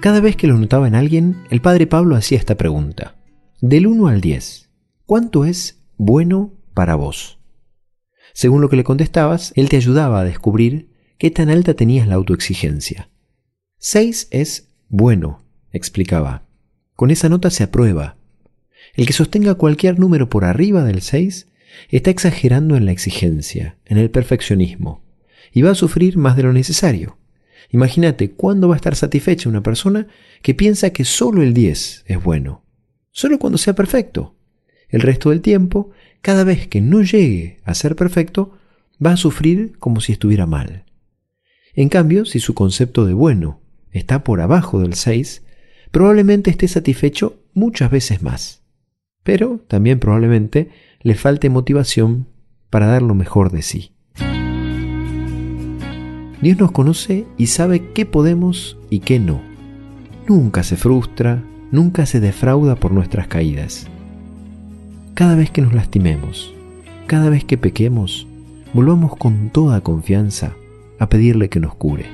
Cada vez que lo notaba en alguien, el padre Pablo hacía esta pregunta. Del 1 al 10, ¿cuánto es bueno para vos? Según lo que le contestabas, él te ayudaba a descubrir qué tan alta tenías la autoexigencia. 6 es bueno, explicaba. Con esa nota se aprueba. El que sostenga cualquier número por arriba del 6 está exagerando en la exigencia, en el perfeccionismo, y va a sufrir más de lo necesario. Imagínate cuándo va a estar satisfecha una persona que piensa que solo el 10 es bueno, solo cuando sea perfecto. El resto del tiempo, cada vez que no llegue a ser perfecto, va a sufrir como si estuviera mal. En cambio, si su concepto de bueno está por abajo del 6, probablemente esté satisfecho muchas veces más. Pero también probablemente le falte motivación para dar lo mejor de sí. Dios nos conoce y sabe qué podemos y qué no. Nunca se frustra, nunca se defrauda por nuestras caídas. Cada vez que nos lastimemos, cada vez que pequemos, volvamos con toda confianza a pedirle que nos cure.